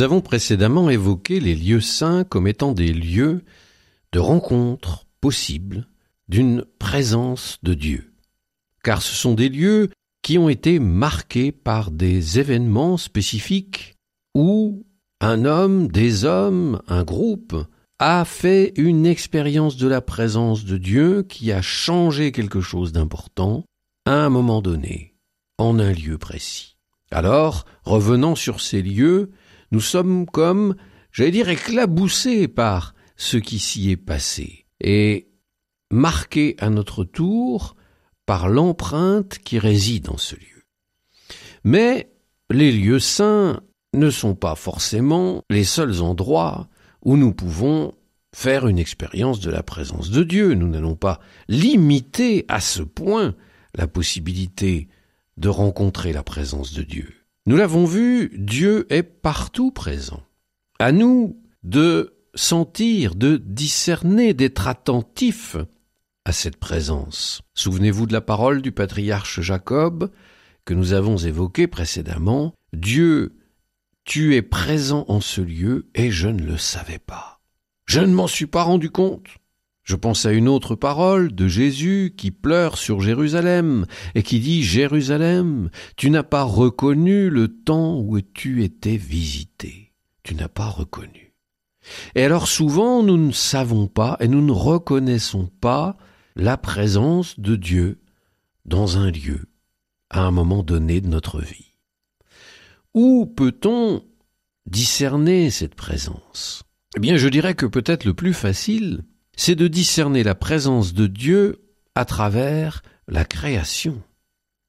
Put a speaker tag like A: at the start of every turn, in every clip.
A: Nous avons précédemment évoqué les lieux saints comme étant des lieux de rencontre possible d'une présence de Dieu. Car ce sont des lieux qui ont été marqués par des événements spécifiques où un homme, des hommes, un groupe a fait une expérience de la présence de Dieu qui a changé quelque chose d'important à un moment donné, en un lieu précis. Alors, revenant sur ces lieux, nous sommes comme, j'allais dire, éclaboussés par ce qui s'y est passé, et marqués à notre tour par l'empreinte qui réside en ce lieu. Mais les lieux saints ne sont pas forcément les seuls endroits où nous pouvons faire une expérience de la présence de Dieu. Nous n'allons pas limiter à ce point la possibilité de rencontrer la présence de Dieu. Nous l'avons vu, Dieu est partout présent. À nous de sentir, de discerner, d'être attentifs à cette présence. Souvenez-vous de la parole du patriarche Jacob que nous avons évoquée précédemment. Dieu, tu es présent en ce lieu et je ne le savais pas. Je ne m'en suis pas rendu compte. Je pense à une autre parole de Jésus qui pleure sur Jérusalem et qui dit Jérusalem, tu n'as pas reconnu le temps où tu étais visité. Tu n'as pas reconnu. Et alors souvent nous ne savons pas et nous ne reconnaissons pas la présence de Dieu dans un lieu, à un moment donné de notre vie. Où peut-on discerner cette présence? Eh bien je dirais que peut-être le plus facile, c'est de discerner la présence de Dieu à travers la création.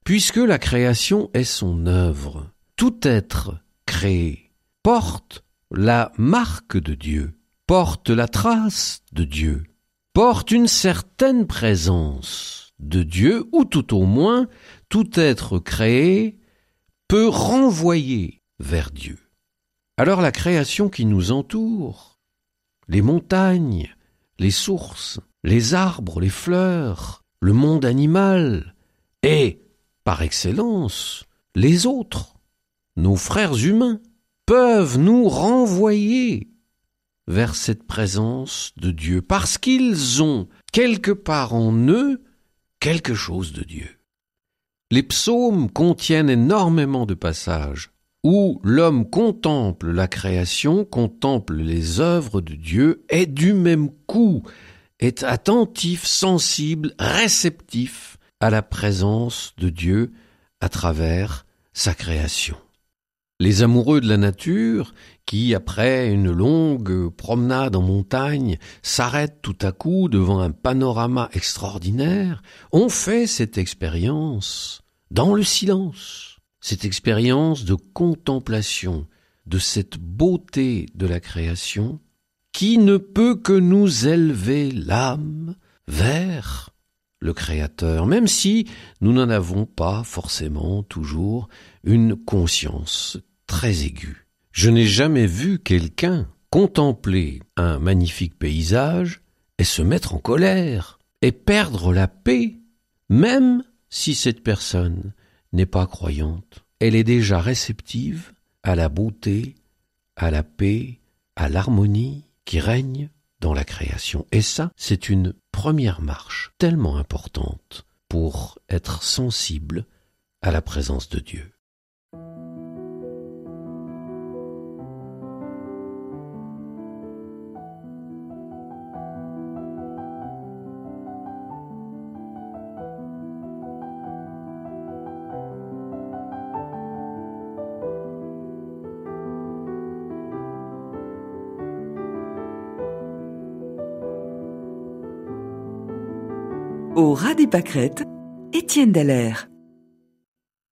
A: Puisque la création est son œuvre, tout être créé porte la marque de Dieu, porte la trace de Dieu, porte une certaine présence de Dieu, ou tout au moins tout être créé peut renvoyer vers Dieu. Alors la création qui nous entoure, les montagnes, les sources, les arbres, les fleurs, le monde animal, et, par excellence, les autres, nos frères humains, peuvent nous renvoyer vers cette présence de Dieu, parce qu'ils ont quelque part en eux quelque chose de Dieu. Les psaumes contiennent énormément de passages où l'homme contemple la création, contemple les œuvres de Dieu, et du même coup est attentif, sensible, réceptif à la présence de Dieu à travers sa création. Les amoureux de la nature, qui, après une longue promenade en montagne, s'arrêtent tout à coup devant un panorama extraordinaire, ont fait cette expérience dans le silence cette expérience de contemplation de cette beauté de la création qui ne peut que nous élever l'âme vers le Créateur, même si nous n'en avons pas forcément toujours une conscience très aiguë. Je n'ai jamais vu quelqu'un contempler un magnifique paysage et se mettre en colère et perdre la paix, même si cette personne n'est pas croyante, elle est déjà réceptive à la beauté, à la paix, à l'harmonie qui règne dans la création. Et ça, c'est une première marche tellement importante pour être sensible à la présence de Dieu.
B: Au ras des pâquerettes, Étienne Dallaire.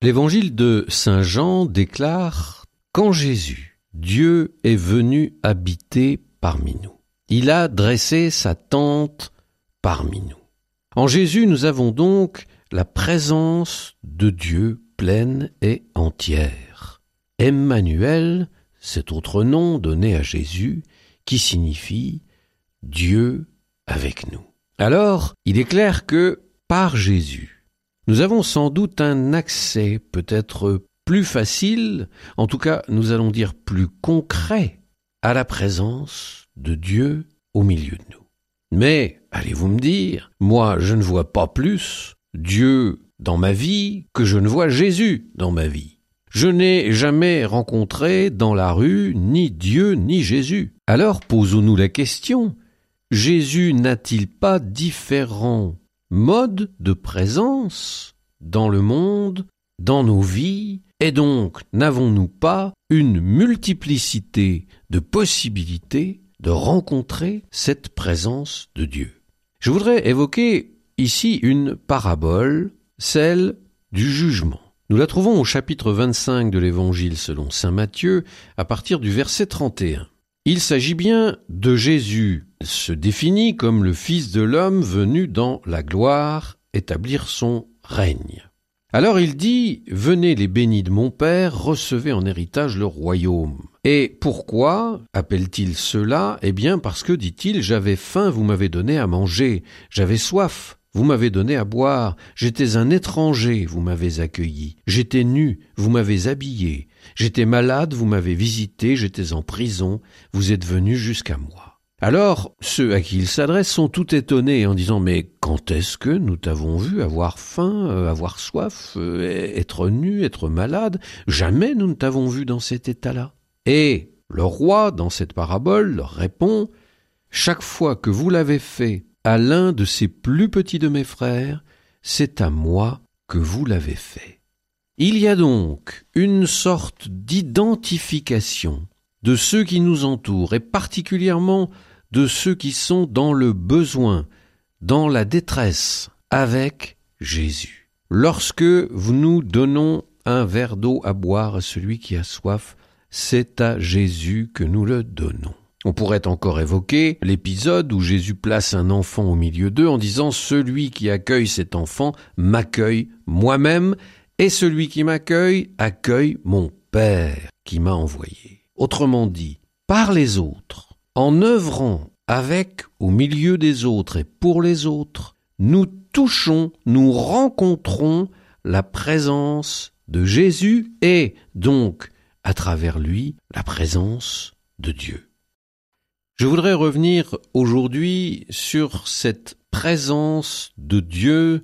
A: L'évangile de Saint Jean déclare Quand Jésus, Dieu est venu habiter parmi nous, il a dressé sa tente parmi nous. En Jésus, nous avons donc la présence de Dieu pleine et entière. Emmanuel, cet autre nom donné à Jésus, qui signifie Dieu avec nous. Alors, il est clair que par Jésus, nous avons sans doute un accès peut-être plus facile, en tout cas nous allons dire plus concret, à la présence de Dieu au milieu de nous. Mais, allez-vous me dire, moi je ne vois pas plus Dieu dans ma vie que je ne vois Jésus dans ma vie. Je n'ai jamais rencontré dans la rue ni Dieu ni Jésus. Alors posons-nous la question, Jésus n'a-t-il pas différents modes de présence dans le monde, dans nos vies, et donc n'avons-nous pas une multiplicité de possibilités de rencontrer cette présence de Dieu? Je voudrais évoquer ici une parabole, celle du jugement. Nous la trouvons au chapitre 25 de l'Évangile selon Saint Matthieu, à partir du verset 31. Il s'agit bien de Jésus, se définit comme le Fils de l'homme venu dans la gloire établir son règne. Alors il dit, Venez les bénis de mon Père, recevez en héritage le royaume. Et pourquoi appelle-t-il cela? Eh bien parce que, dit-il, j'avais faim, vous m'avez donné à manger, j'avais soif, vous m'avez donné à boire, j'étais un étranger, vous m'avez accueilli, j'étais nu, vous m'avez habillé, j'étais malade, vous m'avez visité, j'étais en prison, vous êtes venu jusqu'à moi. Alors, ceux à qui il s'adresse sont tout étonnés en disant Mais quand est-ce que nous t'avons vu avoir faim, euh, avoir soif, euh, être nu, être malade? Jamais nous ne t'avons vu dans cet état-là. Et le roi, dans cette parabole, leur répond Chaque fois que vous l'avez fait à l'un de ces plus petits de mes frères, c'est à moi que vous l'avez fait. Il y a donc une sorte d'identification de ceux qui nous entourent, et particulièrement de ceux qui sont dans le besoin, dans la détresse, avec Jésus. Lorsque nous donnons un verre d'eau à boire à celui qui a soif, c'est à Jésus que nous le donnons. On pourrait encore évoquer l'épisode où Jésus place un enfant au milieu d'eux en disant Celui qui accueille cet enfant m'accueille moi-même, et celui qui m'accueille accueille mon Père qui m'a envoyé. Autrement dit, par les autres, en œuvrant avec, au milieu des autres et pour les autres, nous touchons, nous rencontrons la présence de Jésus et donc, à travers lui, la présence de Dieu. Je voudrais revenir aujourd'hui sur cette présence de Dieu,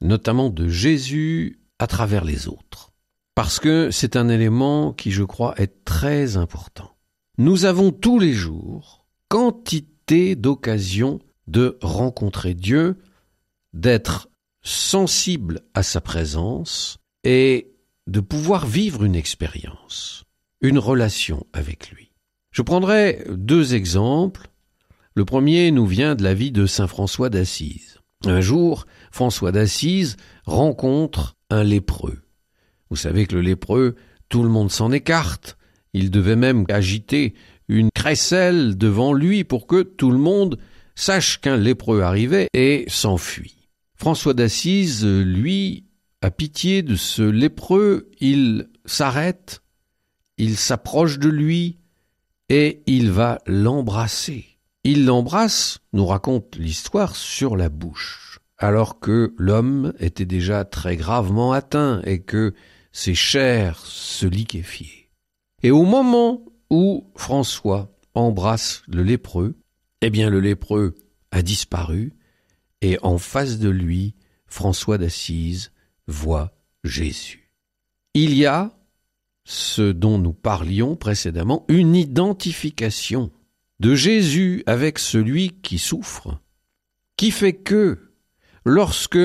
A: notamment de Jésus, à travers les autres. Parce que c'est un élément qui, je crois, est très important. Nous avons tous les jours quantité d'occasions de rencontrer Dieu, d'être sensible à sa présence et de pouvoir vivre une expérience, une relation avec lui. Je prendrai deux exemples. Le premier nous vient de la vie de Saint François d'Assise. Un jour, François d'Assise rencontre un lépreux. Vous savez que le lépreux, tout le monde s'en écarte. Il devait même agiter une crécelle devant lui pour que tout le monde sache qu'un lépreux arrivait et s'enfuit. François d'Assise, lui, a pitié de ce lépreux, il s'arrête, il s'approche de lui, et il va l'embrasser. Il l'embrasse, nous raconte l'histoire, sur la bouche, alors que l'homme était déjà très gravement atteint et que ses chairs se liquéfiaient. Et au moment où François embrasse le lépreux, eh bien le lépreux a disparu, et en face de lui, François d'Assise voit Jésus. Il y a ce dont nous parlions précédemment, une identification de Jésus avec celui qui souffre, qui fait que lorsque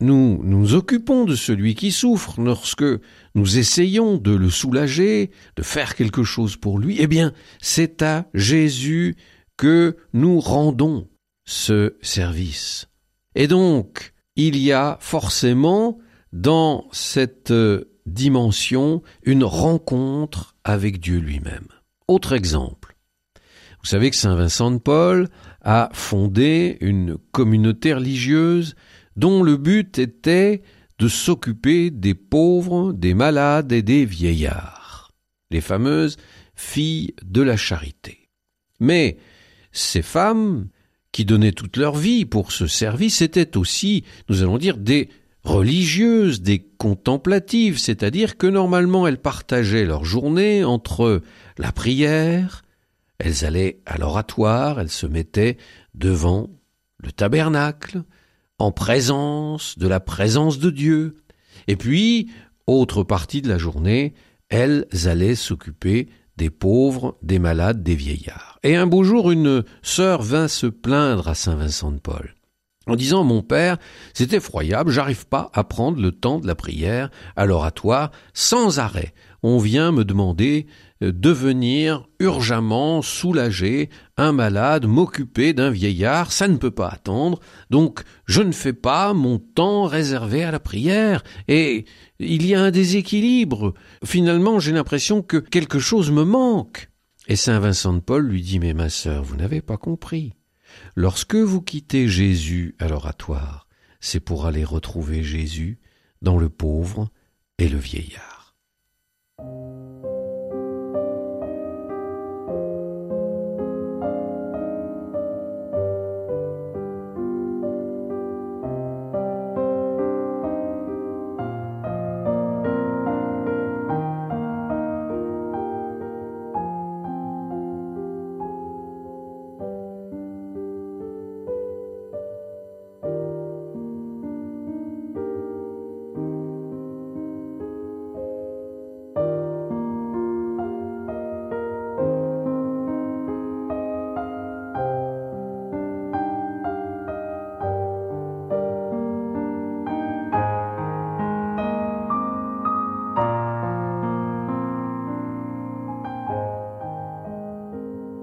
A: nous nous occupons de celui qui souffre, lorsque nous essayons de le soulager, de faire quelque chose pour lui, eh bien, c'est à Jésus que nous rendons ce service. Et donc, il y a forcément dans cette dimension, une rencontre avec Dieu lui-même. Autre exemple. Vous savez que Saint Vincent de Paul a fondé une communauté religieuse dont le but était de s'occuper des pauvres, des malades et des vieillards, les fameuses filles de la charité. Mais ces femmes, qui donnaient toute leur vie pour ce service, étaient aussi, nous allons dire, des religieuses, des contemplatives, c'est-à-dire que normalement elles partageaient leur journée entre la prière, elles allaient à l'oratoire, elles se mettaient devant le tabernacle, en présence de la présence de Dieu. Et puis, autre partie de la journée, elles allaient s'occuper des pauvres, des malades, des vieillards. Et un beau jour, une sœur vint se plaindre à Saint Vincent de Paul en disant Mon père, c'est effroyable, j'arrive pas à prendre le temps de la prière à l'oratoire sans arrêt. On vient me demander euh, de venir urgemment soulager un malade, m'occuper d'un vieillard, ça ne peut pas attendre, donc je ne fais pas mon temps réservé à la prière, et il y a un déséquilibre. Finalement, j'ai l'impression que quelque chose me manque. Et Saint Vincent de Paul lui dit Mais ma sœur, vous n'avez pas compris. Lorsque vous quittez Jésus à l'oratoire, c'est pour aller retrouver Jésus dans le pauvre et le vieillard.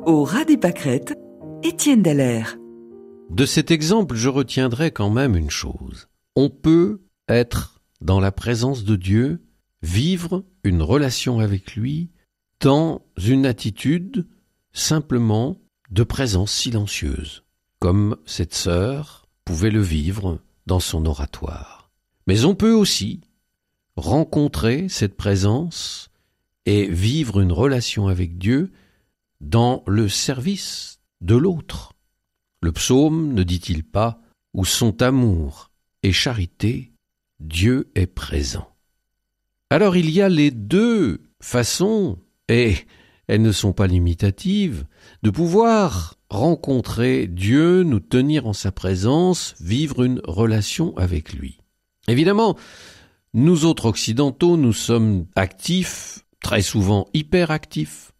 B: Au ras des pâquerettes, Étienne Dallaire.
A: De cet exemple, je retiendrai quand même une chose. On peut être dans la présence de Dieu, vivre une relation avec lui dans une attitude simplement de présence silencieuse, comme cette sœur pouvait le vivre dans son oratoire. Mais on peut aussi rencontrer cette présence et vivre une relation avec Dieu dans le service de l'autre. Le psaume ne dit-il pas où sont amour et charité, Dieu est présent. Alors il y a les deux façons, et elles ne sont pas limitatives, de pouvoir rencontrer Dieu, nous tenir en sa présence, vivre une relation avec lui. Évidemment, nous autres occidentaux, nous sommes actifs, très souvent hyperactifs,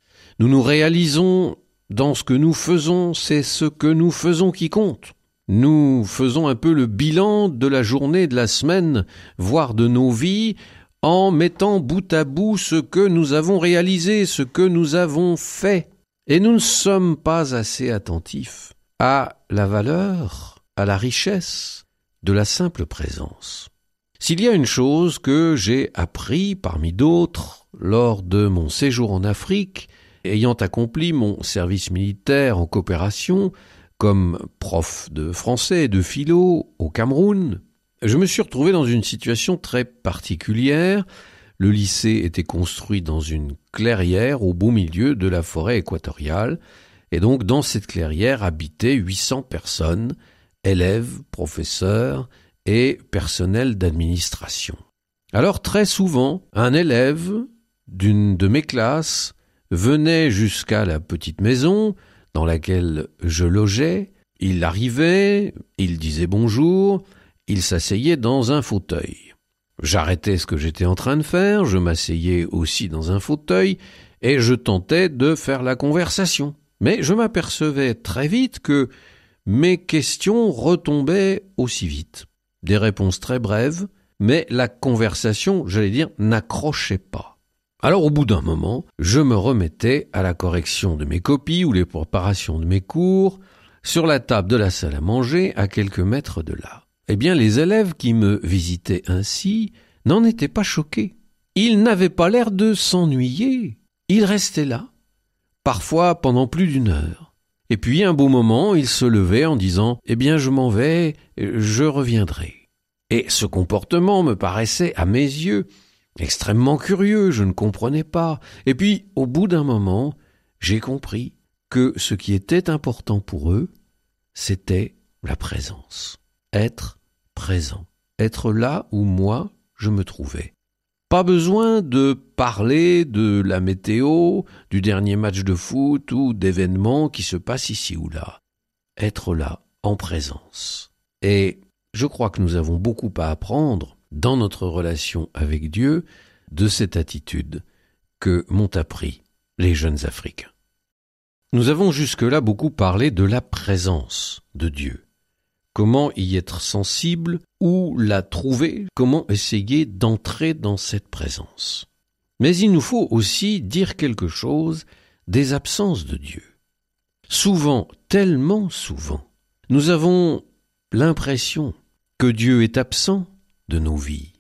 A: nous nous réalisons dans ce que nous faisons, c'est ce que nous faisons qui compte. Nous faisons un peu le bilan de la journée, de la semaine, voire de nos vies, en mettant bout à bout ce que nous avons réalisé, ce que nous avons fait. Et nous ne sommes pas assez attentifs à la valeur, à la richesse de la simple présence. S'il y a une chose que j'ai appris parmi d'autres lors de mon séjour en Afrique, ayant accompli mon service militaire en coopération comme prof de français et de philo au Cameroun, je me suis retrouvé dans une situation très particulière. Le lycée était construit dans une clairière au beau milieu de la forêt équatoriale, et donc dans cette clairière habitaient 800 personnes, élèves, professeurs et personnel d'administration. Alors très souvent, un élève d'une de mes classes venait jusqu'à la petite maison dans laquelle je logeais, il arrivait, il disait bonjour, il s'asseyait dans un fauteuil. J'arrêtais ce que j'étais en train de faire, je m'asseyais aussi dans un fauteuil, et je tentais de faire la conversation. Mais je m'apercevais très vite que mes questions retombaient aussi vite. Des réponses très brèves, mais la conversation, j'allais dire, n'accrochait pas. Alors au bout d'un moment, je me remettais à la correction de mes copies ou les préparations de mes cours, sur la table de la salle à manger, à quelques mètres de là. Eh bien, les élèves qui me visitaient ainsi n'en étaient pas choqués. il n'avait pas l'air de s'ennuyer. Il restait là, parfois pendant plus d'une heure. Et puis un beau moment, il se levait en disant Eh bien, je m'en vais, je reviendrai. Et ce comportement me paraissait, à mes yeux, extrêmement curieux, je ne comprenais pas. Et puis, au bout d'un moment, j'ai compris que ce qui était important pour eux, c'était la présence. Être présent. Être là où moi, je me trouvais. Pas besoin de parler de la météo, du dernier match de foot ou d'événements qui se passent ici ou là. Être là, en présence. Et je crois que nous avons beaucoup à apprendre dans notre relation avec Dieu de cette attitude que m'ont appris les jeunes Africains. Nous avons jusque-là beaucoup parlé de la présence de Dieu. Comment y être sensible, où la trouver, comment essayer d'entrer dans cette présence. Mais il nous faut aussi dire quelque chose des absences de Dieu. Souvent, tellement souvent, nous avons l'impression que Dieu est absent de nos vies,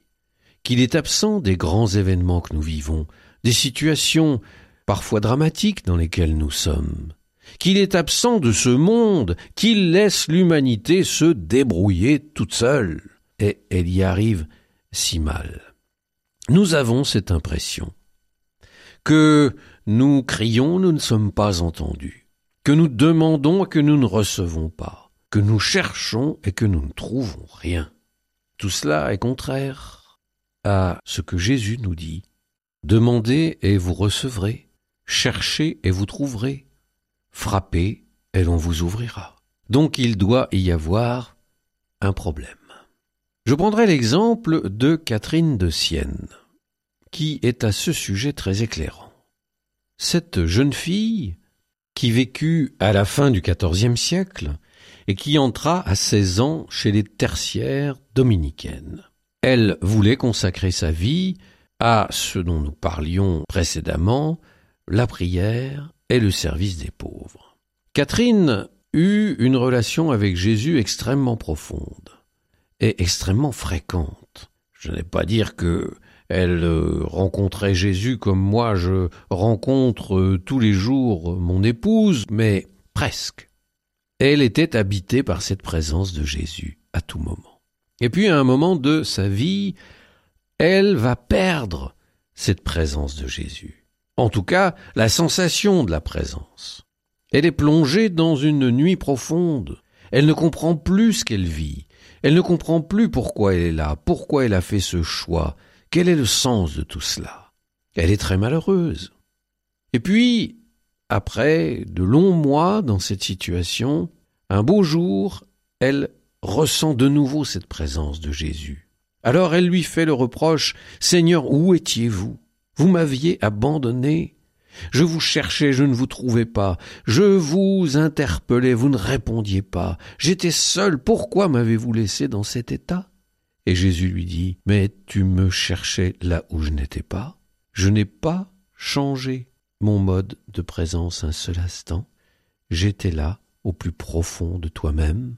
A: qu'il est absent des grands événements que nous vivons, des situations parfois dramatiques dans lesquelles nous sommes, qu'il est absent de ce monde, qu'il laisse l'humanité se débrouiller toute seule. Et elle y arrive si mal. Nous avons cette impression que nous crions, nous ne sommes pas entendus, que nous demandons et que nous ne recevons pas, que nous cherchons et que nous ne trouvons rien. Tout cela est contraire à ce que Jésus nous dit. Demandez et vous recevrez, cherchez et vous trouverez, frappez et l'on vous ouvrira. Donc il doit y avoir un problème. Je prendrai l'exemple de Catherine de Sienne, qui est à ce sujet très éclairant. Cette jeune fille, qui vécut à la fin du XIVe siècle et qui entra à 16 ans chez les tertiaires dominicaines. Elle voulait consacrer sa vie à ce dont nous parlions précédemment, la prière et le service des pauvres. Catherine eut une relation avec Jésus extrêmement profonde et extrêmement fréquente. Je n'ai pas dire que elle euh, rencontrait Jésus comme moi je rencontre euh, tous les jours mon épouse, mais presque. Elle était habitée par cette présence de Jésus à tout moment. Et puis à un moment de sa vie, elle va perdre cette présence de Jésus en tout cas la sensation de la présence. Elle est plongée dans une nuit profonde. Elle ne comprend plus ce qu'elle vit. Elle ne comprend plus pourquoi elle est là, pourquoi elle a fait ce choix, quel est le sens de tout cela? Elle est très malheureuse. Et puis, après de longs mois dans cette situation, un beau jour, elle ressent de nouveau cette présence de Jésus. Alors elle lui fait le reproche Seigneur, où étiez-vous? Vous m'aviez abandonné. Je vous cherchais, je ne vous trouvais pas. Je vous interpellais, vous ne répondiez pas. J'étais seul, pourquoi m'avez-vous laissé dans cet état? Et Jésus lui dit, Mais tu me cherchais là où je n'étais pas. Je n'ai pas changé mon mode de présence un seul instant. J'étais là, au plus profond de toi-même,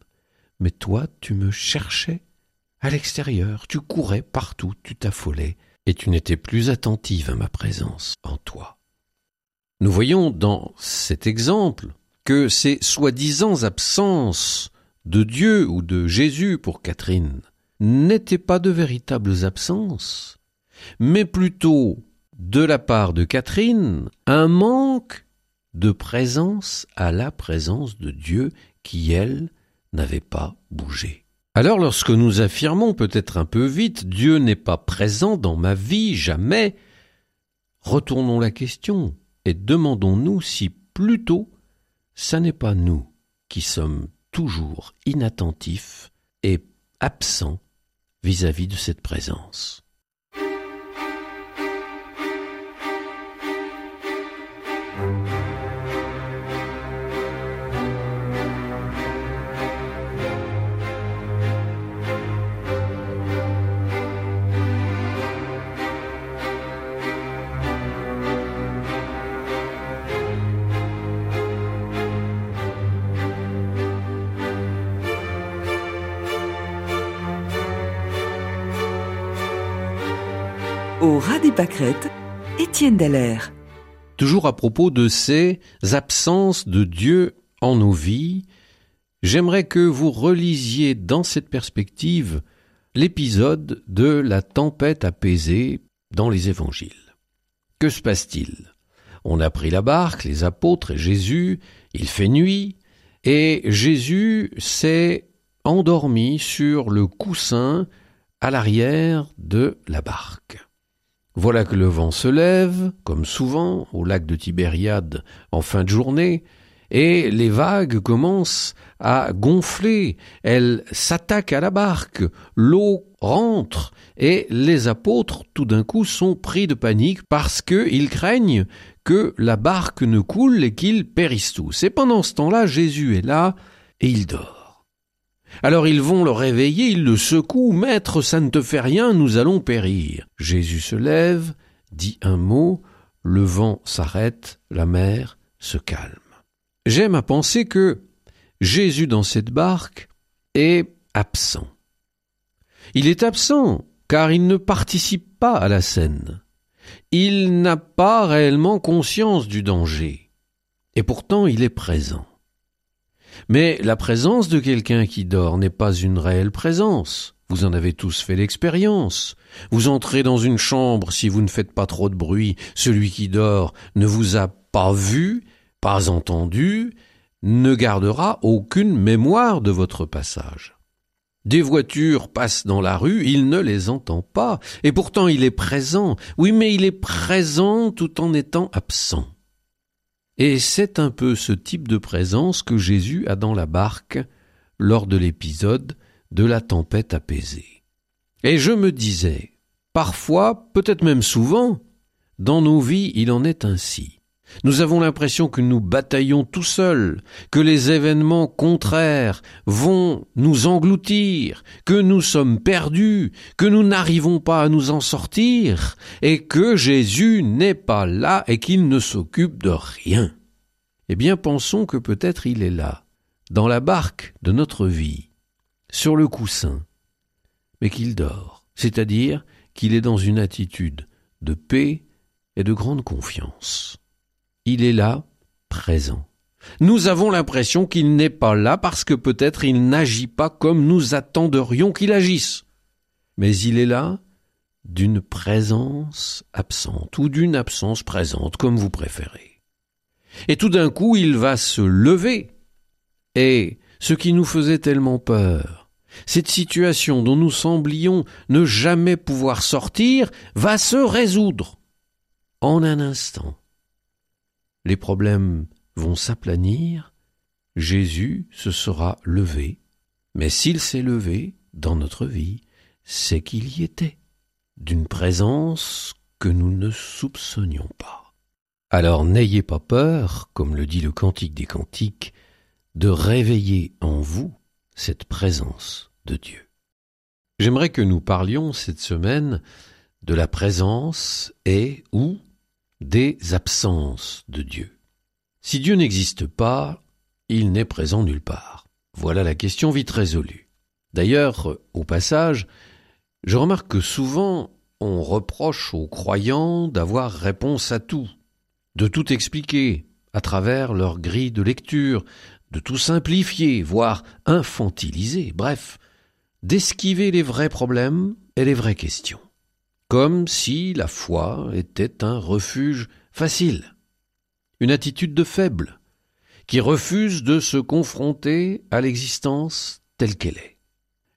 A: mais toi tu me cherchais à l'extérieur, tu courais partout, tu t'affolais, et tu n'étais plus attentive à ma présence en toi. Nous voyons dans cet exemple que ces soi-disant absences de Dieu ou de Jésus pour Catherine n'étaient pas de véritables absences, mais plutôt de la part de Catherine un manque de présence à la présence de Dieu qui, elle, n'avait pas bougé. Alors lorsque nous affirmons peut-être un peu vite Dieu n'est pas présent dans ma vie jamais, retournons la question et demandons-nous si plutôt ça n'est pas nous qui sommes toujours inattentifs et absents vis-à-vis -vis de cette présence.
B: Au ras des pâquerettes, Étienne Dallaire.
A: Toujours à propos de ces absences de Dieu en nos vies, j'aimerais que vous relisiez dans cette perspective l'épisode de la tempête apaisée dans les évangiles. Que se passe-t-il? On a pris la barque, les apôtres et Jésus, il fait nuit, et Jésus s'est endormi sur le coussin à l'arrière de la barque. Voilà que le vent se lève, comme souvent au lac de Tibériade en fin de journée, et les vagues commencent à gonfler, elles s'attaquent à la barque, l'eau rentre, et les apôtres tout d'un coup sont pris de panique parce qu'ils craignent que la barque ne coule et qu'ils périssent tous. Et pendant ce temps-là, Jésus est là et il dort. Alors ils vont le réveiller, ils le secouent, Maître, ça ne te fait rien, nous allons périr. Jésus se lève, dit un mot, le vent s'arrête, la mer se calme. J'aime à penser que Jésus dans cette barque est absent. Il est absent car il ne participe pas à la scène il n'a pas réellement conscience du danger. Et pourtant il est présent. Mais la présence de quelqu'un qui dort n'est pas une réelle présence. Vous en avez tous fait l'expérience. Vous entrez dans une chambre si vous ne faites pas trop de bruit. Celui qui dort ne vous a pas vu, pas entendu, ne gardera aucune mémoire de votre passage. Des voitures passent dans la rue, il ne les entend pas, et pourtant il est présent. Oui, mais il est présent tout en étant absent. Et c'est un peu ce type de présence que Jésus a dans la barque lors de l'épisode de la tempête apaisée. Et je me disais, parfois, peut-être même souvent, dans nos vies il en est ainsi. Nous avons l'impression que nous bataillons tout seuls, que les événements contraires vont nous engloutir, que nous sommes perdus, que nous n'arrivons pas à nous en sortir, et que Jésus n'est pas là et qu'il ne s'occupe de rien. Eh bien, pensons que peut-être il est là, dans la barque de notre vie, sur le coussin, mais qu'il dort, c'est-à-dire qu'il est dans une attitude de paix et de grande confiance il est là, présent. Nous avons l'impression qu'il n'est pas là parce que peut-être il n'agit pas comme nous attenderions qu'il agisse. Mais il est là d'une présence absente ou d'une absence présente, comme vous préférez. Et tout d'un coup, il va se lever. Et ce qui nous faisait tellement peur, cette situation dont nous semblions ne jamais pouvoir sortir, va se résoudre en un instant les problèmes vont s'aplanir, Jésus se sera levé, mais s'il s'est levé dans notre vie, c'est qu'il y était, d'une présence que nous ne soupçonnions pas. Alors n'ayez pas peur, comme le dit le Cantique des Cantiques, de réveiller en vous cette présence de Dieu. J'aimerais que nous parlions cette semaine de la présence et ou des absences de Dieu. Si Dieu n'existe pas, il n'est présent nulle part. Voilà la question vite résolue. D'ailleurs, au passage, je remarque que souvent on reproche aux croyants d'avoir réponse à tout, de tout expliquer à travers leur grille de lecture, de tout simplifier, voire infantiliser, bref, d'esquiver les vrais problèmes et les vraies questions comme si la foi était un refuge facile, une attitude de faible, qui refuse de se confronter à l'existence telle qu'elle est.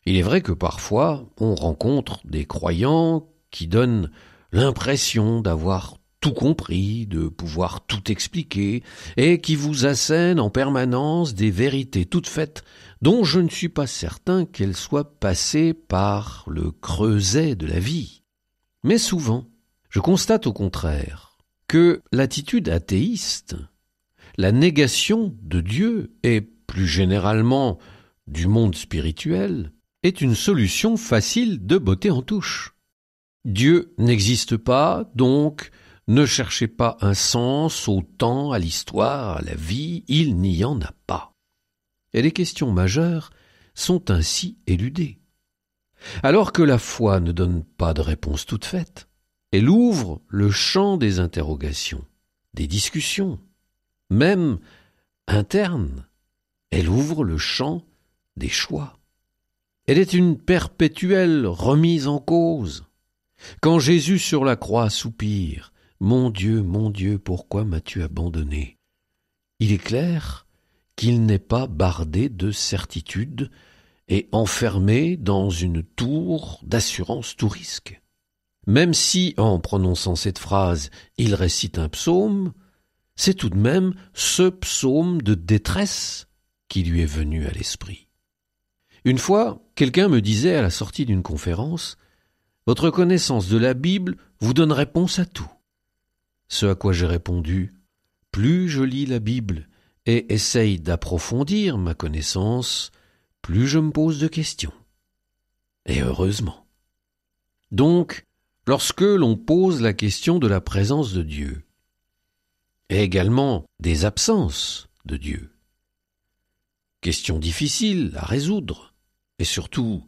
A: Il est vrai que parfois on rencontre des croyants qui donnent l'impression d'avoir tout compris, de pouvoir tout expliquer, et qui vous assènent en permanence des vérités toutes faites dont je ne suis pas certain qu'elles soient passées par le creuset de la vie. Mais souvent, je constate au contraire que l'attitude athéiste, la négation de Dieu et plus généralement du monde spirituel, est une solution facile de beauté en touche. Dieu n'existe pas, donc ne cherchez pas un sens au temps, à l'histoire, à la vie, il n'y en a pas. Et les questions majeures sont ainsi éludées alors que la foi ne donne pas de réponse toute faite. Elle ouvre le champ des interrogations, des discussions, même internes. Elle ouvre le champ des choix. Elle est une perpétuelle remise en cause. Quand Jésus sur la croix soupire Mon Dieu, mon Dieu, pourquoi m'as-tu abandonné? Il est clair qu'il n'est pas bardé de certitude et enfermé dans une tour d'assurance tout risque. Même si, en prononçant cette phrase, il récite un psaume, c'est tout de même ce psaume de détresse qui lui est venu à l'esprit. Une fois, quelqu'un me disait à la sortie d'une conférence Votre connaissance de la Bible vous donne réponse à tout. Ce à quoi j'ai répondu Plus je lis la Bible et essaye d'approfondir ma connaissance, plus je me pose de questions. Et heureusement. Donc, lorsque l'on pose la question de la présence de Dieu, et également des absences de Dieu, question difficile à résoudre, et surtout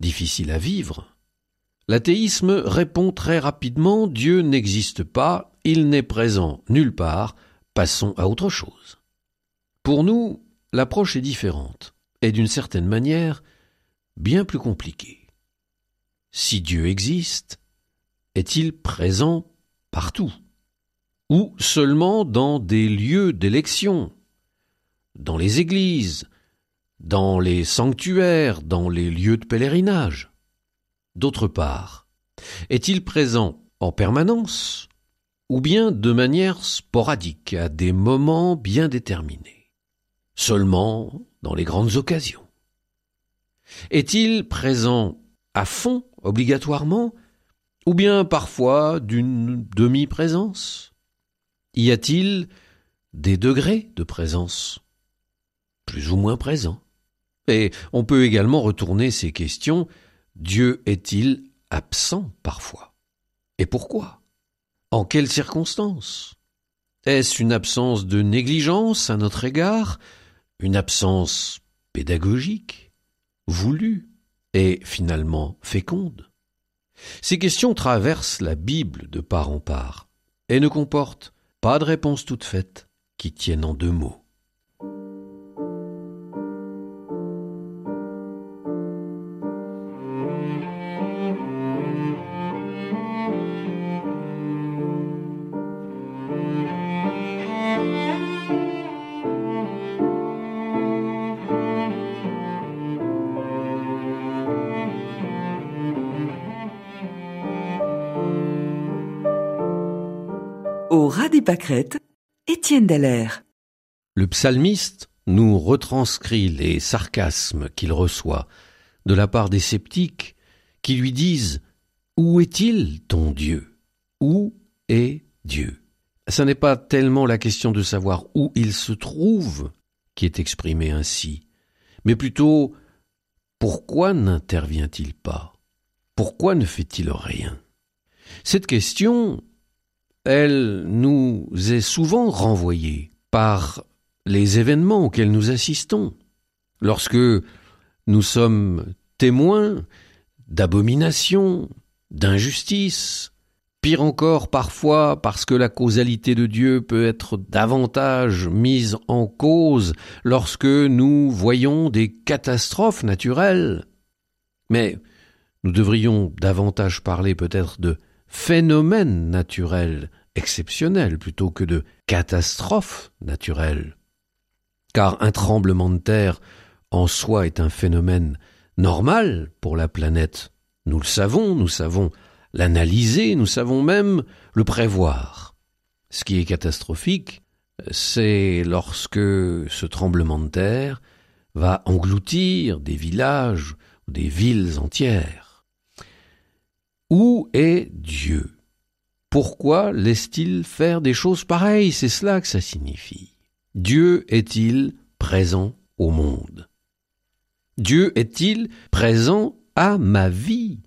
A: difficile à vivre, l'athéisme répond très rapidement Dieu n'existe pas, il n'est présent nulle part, passons à autre chose. Pour nous, l'approche est différente est d'une certaine manière bien plus compliqué. Si Dieu existe, est-il présent partout Ou seulement dans des lieux d'élection Dans les églises Dans les sanctuaires Dans les lieux de pèlerinage? D'autre part, est-il présent en permanence ou bien de manière sporadique à des moments bien déterminés? Seulement dans les grandes occasions. Est-il présent à fond, obligatoirement, ou bien parfois d'une demi-présence? Y a-t-il des degrés de présence plus ou moins présents? Et on peut également retourner ces questions Dieu est-il absent parfois? Et pourquoi? En quelles circonstances? Est-ce une absence de négligence à notre égard? Une absence pédagogique, voulue et finalement féconde. Ces questions traversent la Bible de part en part et ne comportent pas de réponse toute faite qui tienne en deux mots. Le psalmiste nous retranscrit les sarcasmes qu'il reçoit de la part des sceptiques qui lui disent Où est-il ton Dieu? Où est Dieu? Ce n'est pas tellement la question de savoir où il se trouve qui est exprimée ainsi, mais plutôt pourquoi n'intervient-il pas? Pourquoi ne fait-il rien? Cette question elle nous est souvent renvoyée par les événements auxquels nous assistons. Lorsque nous sommes témoins d'abominations, d'injustices, pire encore parfois parce que la causalité de Dieu peut être davantage mise en cause lorsque nous voyons des catastrophes naturelles. Mais nous devrions davantage parler peut-être de phénomène naturel exceptionnel plutôt que de catastrophe naturelle. Car un tremblement de terre en soi est un phénomène normal pour la planète. Nous le savons, nous savons l'analyser, nous savons même le prévoir. Ce qui est catastrophique, c'est lorsque ce tremblement de terre va engloutir des villages ou des villes entières. Où est Dieu? Pourquoi laisse-t-il faire des choses pareilles? C'est cela que ça signifie. Dieu est-il présent au monde? Dieu est-il présent à ma vie?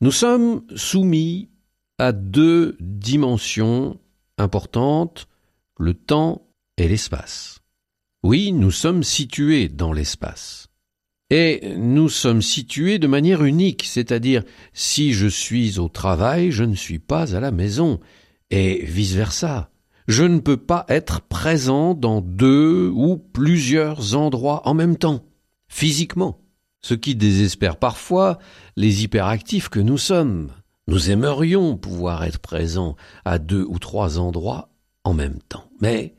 A: Nous sommes soumis à deux dimensions importantes, le temps et l'espace. Oui, nous sommes situés dans l'espace. Et nous sommes situés de manière unique, c'est-à-dire si je suis au travail, je ne suis pas à la maison, et vice-versa. Je ne peux pas être présent dans deux ou plusieurs endroits en même temps, physiquement, ce qui désespère parfois les hyperactifs que nous sommes. Nous aimerions pouvoir être présents à deux ou trois endroits en même temps. Mais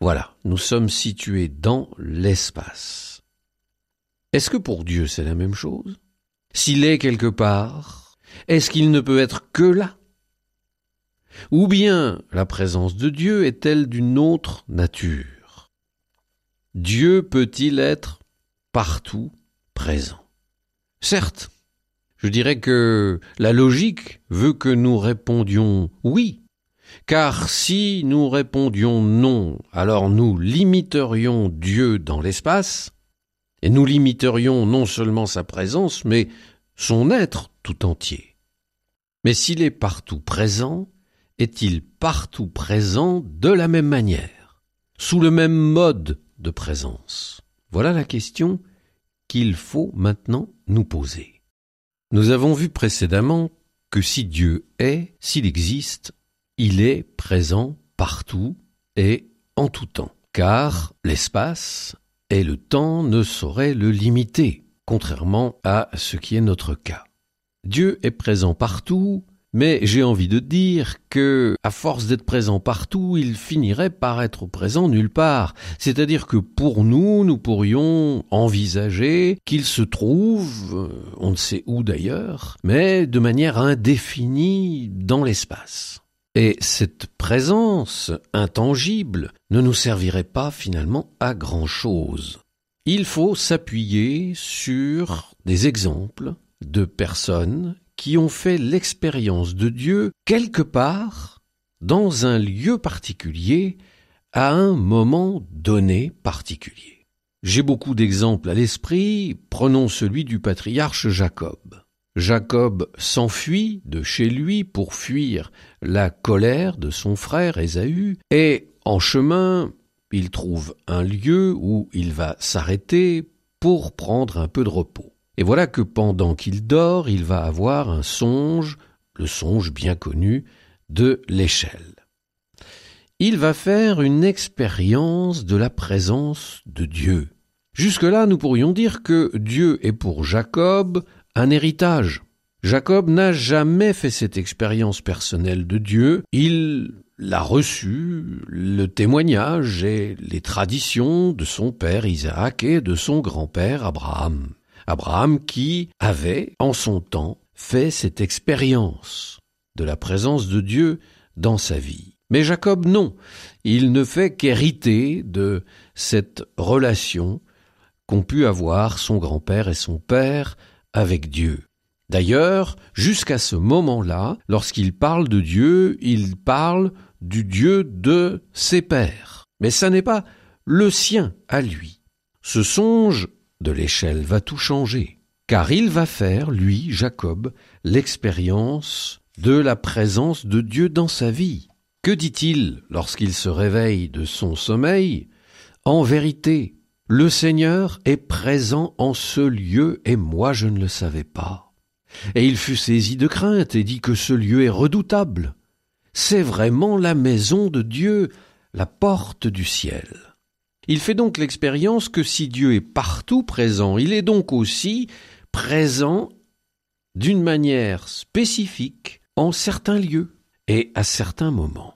A: voilà, nous sommes situés dans l'espace. Est-ce que pour Dieu c'est la même chose? S'il est quelque part, est-ce qu'il ne peut être que là? Ou bien la présence de Dieu est-elle d'une autre nature? Dieu peut-il être partout présent? Certes, je dirais que la logique veut que nous répondions oui, car si nous répondions non, alors nous limiterions Dieu dans l'espace, et nous limiterions non seulement sa présence, mais son être tout entier. Mais s'il est partout présent, est-il partout présent de la même manière, sous le même mode de présence? Voilà la question qu'il faut maintenant nous poser. Nous avons vu précédemment que si Dieu est, s'il existe, il est présent partout et en tout temps, car l'espace et le temps ne sauraient le limiter, contrairement à ce qui est notre cas. Dieu est présent partout, mais j'ai envie de dire que, à force d'être présent partout, il finirait par être présent nulle part. C'est-à-dire que pour nous, nous pourrions envisager qu'il se trouve, euh, on ne sait où d'ailleurs, mais de manière indéfinie dans l'espace. Et cette présence intangible ne nous servirait pas finalement à grand chose. Il faut s'appuyer sur des exemples de personnes qui ont fait l'expérience de Dieu quelque part, dans un lieu particulier, à un moment donné particulier. J'ai beaucoup d'exemples à l'esprit, prenons celui du patriarche Jacob. Jacob s'enfuit de chez lui pour fuir la colère de son frère Ésaü, et en chemin, il trouve un lieu où il va s'arrêter pour prendre un peu de repos. Et voilà que pendant qu'il dort, il va avoir un songe, le songe bien connu, de l'échelle. Il va faire une expérience de la présence de Dieu. Jusque-là, nous pourrions dire que Dieu est pour Jacob un héritage. Jacob n'a jamais fait cette expérience personnelle de Dieu, il l'a reçu, le témoignage et les traditions de son père Isaac et de son grand-père Abraham. Abraham qui avait, en son temps, fait cette expérience de la présence de Dieu dans sa vie. Mais Jacob, non. Il ne fait qu'hériter de cette relation qu'ont pu avoir son grand-père et son père avec Dieu. D'ailleurs, jusqu'à ce moment-là, lorsqu'il parle de Dieu, il parle du Dieu de ses pères. Mais ça n'est pas le sien à lui. Ce songe de l'échelle va tout changer, car il va faire, lui, Jacob, l'expérience de la présence de Dieu dans sa vie. Que dit-il lorsqu'il se réveille de son sommeil? En vérité, le Seigneur est présent en ce lieu et moi je ne le savais pas. Et il fut saisi de crainte et dit que ce lieu est redoutable. C'est vraiment la maison de Dieu, la porte du ciel. Il fait donc l'expérience que si Dieu est partout présent, il est donc aussi présent d'une manière spécifique en certains lieux et à certains moments.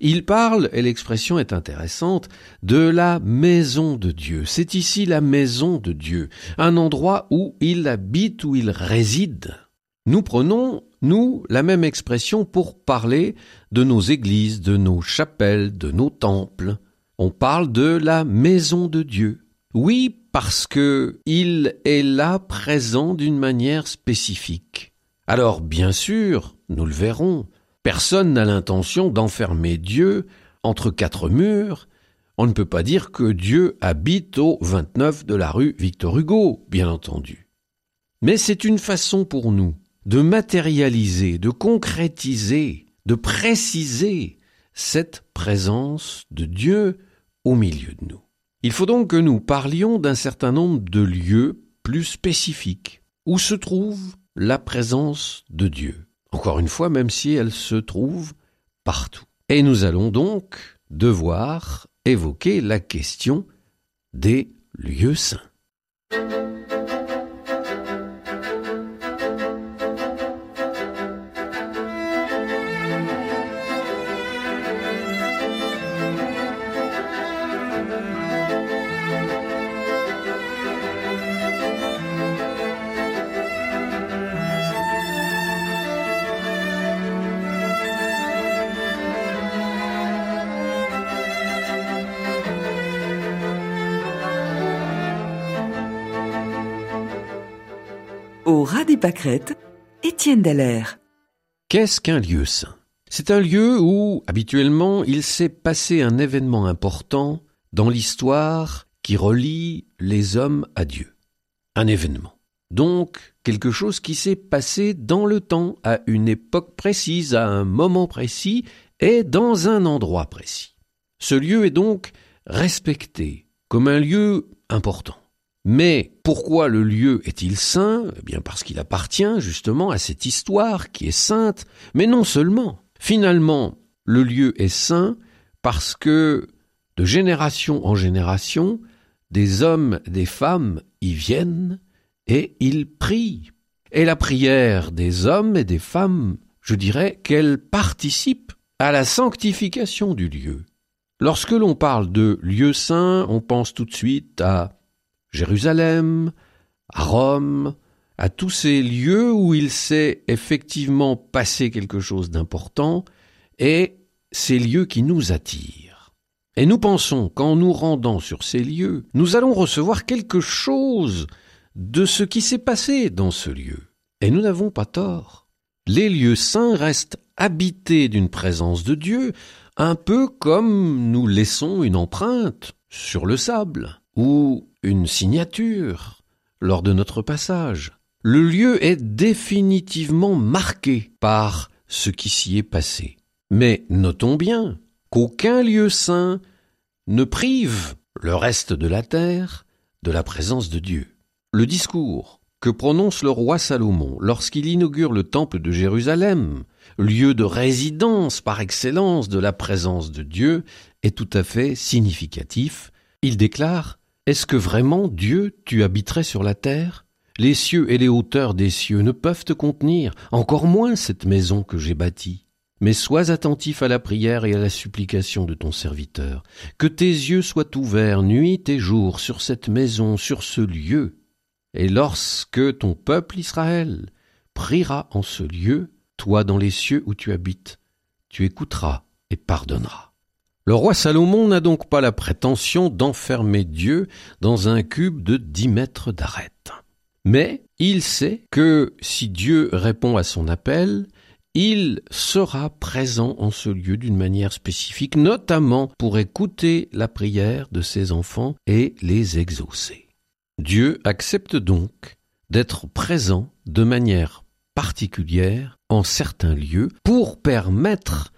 A: Il parle, et l'expression est intéressante, de la maison de Dieu. C'est ici la maison de Dieu, un endroit où il habite, où il réside. Nous prenons, nous, la même expression pour parler de nos églises, de nos chapelles, de nos temples on parle de la maison de Dieu. Oui, parce que il est là présent d'une manière spécifique. Alors, bien sûr, nous le verrons, personne n'a l'intention d'enfermer Dieu entre quatre murs. On ne peut pas dire que Dieu habite au 29 de la rue Victor Hugo, bien entendu. Mais c'est une façon pour nous de matérialiser, de concrétiser, de préciser cette présence de Dieu au milieu de nous. Il faut donc que nous parlions d'un certain nombre de lieux plus spécifiques où se trouve la présence de Dieu. Encore une fois, même si elle se trouve partout. Et nous allons donc devoir évoquer la question des lieux saints.
B: Au ras des pâquerettes, Étienne Dallaire.
A: Qu'est-ce qu'un lieu saint? C'est un lieu où, habituellement, il s'est passé un événement important dans l'histoire qui relie les hommes à Dieu. Un événement. Donc, quelque chose qui s'est passé dans le temps, à une époque précise, à un moment précis, et dans un endroit précis. Ce lieu est donc respecté comme un lieu important. Mais pourquoi le lieu est-il saint? Eh bien parce qu'il appartient justement à cette histoire qui est sainte, mais non seulement. Finalement, le lieu est saint parce que de génération en génération, des hommes, des femmes y viennent et ils prient. Et la prière des hommes et des femmes, je dirais qu'elle participe à la sanctification du lieu. Lorsque l'on parle de lieu saint, on pense tout de suite à Jérusalem, à Rome, à tous ces lieux où il s'est effectivement passé quelque chose d'important, et ces lieux qui nous attirent. Et nous pensons qu'en nous rendant sur ces lieux, nous allons recevoir quelque chose de ce qui s'est passé dans ce lieu. Et nous n'avons pas tort. Les lieux saints restent habités d'une présence de Dieu, un peu comme nous laissons une empreinte sur le sable ou une signature lors de notre passage. Le lieu est définitivement marqué par ce qui s'y est passé. Mais notons bien qu'aucun lieu saint ne prive le reste de la terre de la présence de Dieu. Le discours que prononce le roi Salomon lorsqu'il inaugure le temple de Jérusalem, lieu de résidence par excellence de la présence de Dieu, est tout à fait significatif. Il déclare est-ce que vraiment, Dieu, tu habiterais sur la terre? Les cieux et les hauteurs des cieux ne peuvent te contenir, encore moins cette maison que j'ai bâtie. Mais sois attentif à la prière et à la supplication de ton serviteur, que tes yeux soient ouverts nuit et jour sur cette maison, sur ce lieu. Et lorsque ton peuple Israël priera en ce lieu, toi dans les cieux où tu habites, tu écouteras et pardonneras. Le roi Salomon n'a donc pas la prétention d'enfermer Dieu dans un cube de dix mètres d'arête. Mais il sait que si Dieu répond à son appel, il sera présent en ce lieu d'une manière spécifique, notamment pour écouter la prière de ses enfants et les exaucer. Dieu accepte donc d'être présent de manière particulière en certains lieux pour permettre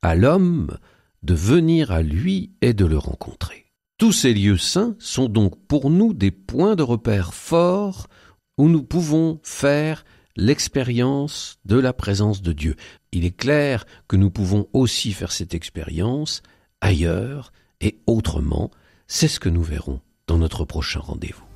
A: à l'homme de venir à lui et de le rencontrer. Tous ces lieux saints sont donc pour nous des points de repère forts où nous pouvons faire l'expérience de la présence de Dieu. Il est clair que nous pouvons aussi faire cette expérience ailleurs et autrement. C'est ce que nous verrons dans notre prochain rendez-vous.